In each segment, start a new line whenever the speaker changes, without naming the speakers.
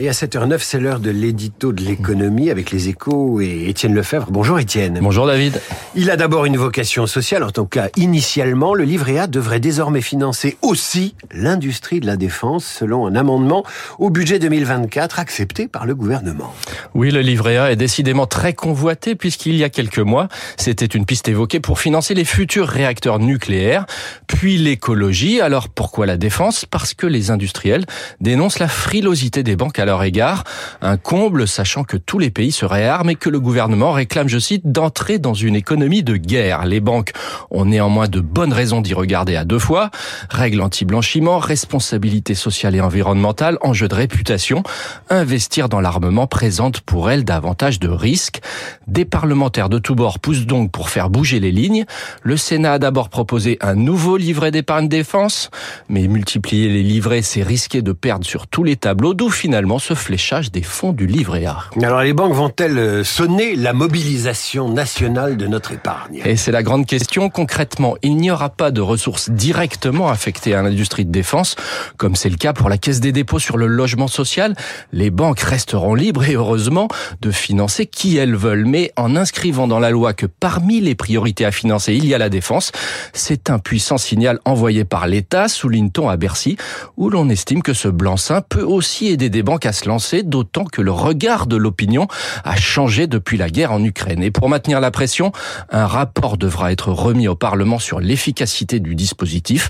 Et à 7h09, c'est l'heure de l'édito de l'économie avec les échos et Étienne Lefebvre. Bonjour Étienne.
Bonjour David.
Il a d'abord une vocation sociale. En tout cas, initialement, le livret A devrait désormais financer aussi l'industrie de la défense selon un amendement au budget 2024 accepté par le gouvernement.
Oui, le livret A est décidément très convoité puisqu'il y a quelques mois, c'était une piste évoquée pour financer les futurs réacteurs nucléaires, puis l'écologie. Alors pourquoi la défense? Parce que les industriels dénoncent la frilosité des banques à leur égard. Un comble, sachant que tous les pays se réarment et que le gouvernement réclame, je cite, d'entrer dans une économie de guerre. Les banques ont néanmoins de bonnes raisons d'y regarder à deux fois. Règles anti-blanchiment, responsabilité sociale et environnementale, enjeu de réputation. Investir dans l'armement présente pour elles davantage de risques. Des parlementaires de tous bords poussent donc pour faire bouger les lignes. Le Sénat a d'abord proposé un nouveau livret d'épargne défense, mais multiplier les livrets, c'est risquer de perdre sur tous les tableaux d'où finalement ce fléchage des fonds du livret A?
Alors les banques vont-elles euh, sonner la mobilisation nationale de notre épargne?
Et c'est la grande question. Concrètement, il n'y aura pas de ressources directement affectées à l'industrie de défense, comme c'est le cas pour la Caisse des dépôts sur le logement social. Les banques resteront libres et heureusement de financer qui elles veulent. Mais en inscrivant dans la loi que parmi les priorités à financer, il y a la défense, c'est un puissant signal envoyé par l'État, souligne-t-on à Bercy, où l'on estime que ce blanc-seing peut aussi aider des banques à se lancer, d'autant que le regard de l'opinion a changé depuis la guerre en Ukraine. Et pour maintenir la pression, un rapport devra être remis au Parlement sur l'efficacité du dispositif.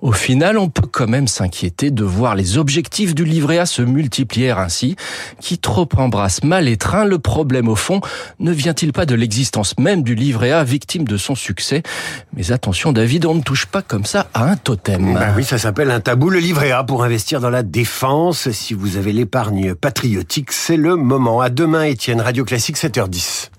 Au final, on peut quand même s'inquiéter de voir les objectifs du livret A se multiplier ainsi. Qui trop embrasse mal les trains, le problème au fond ne vient-il pas de l'existence même du livret A, victime de son succès? Mais attention David, on ne touche pas comme ça à un totem.
Ben oui, ça s'appelle un tabou, le livret A pour investir dans la défense si vous avez l'épargne patriotique, c'est le moment. À demain, Étienne, Radio Classique, 7h10.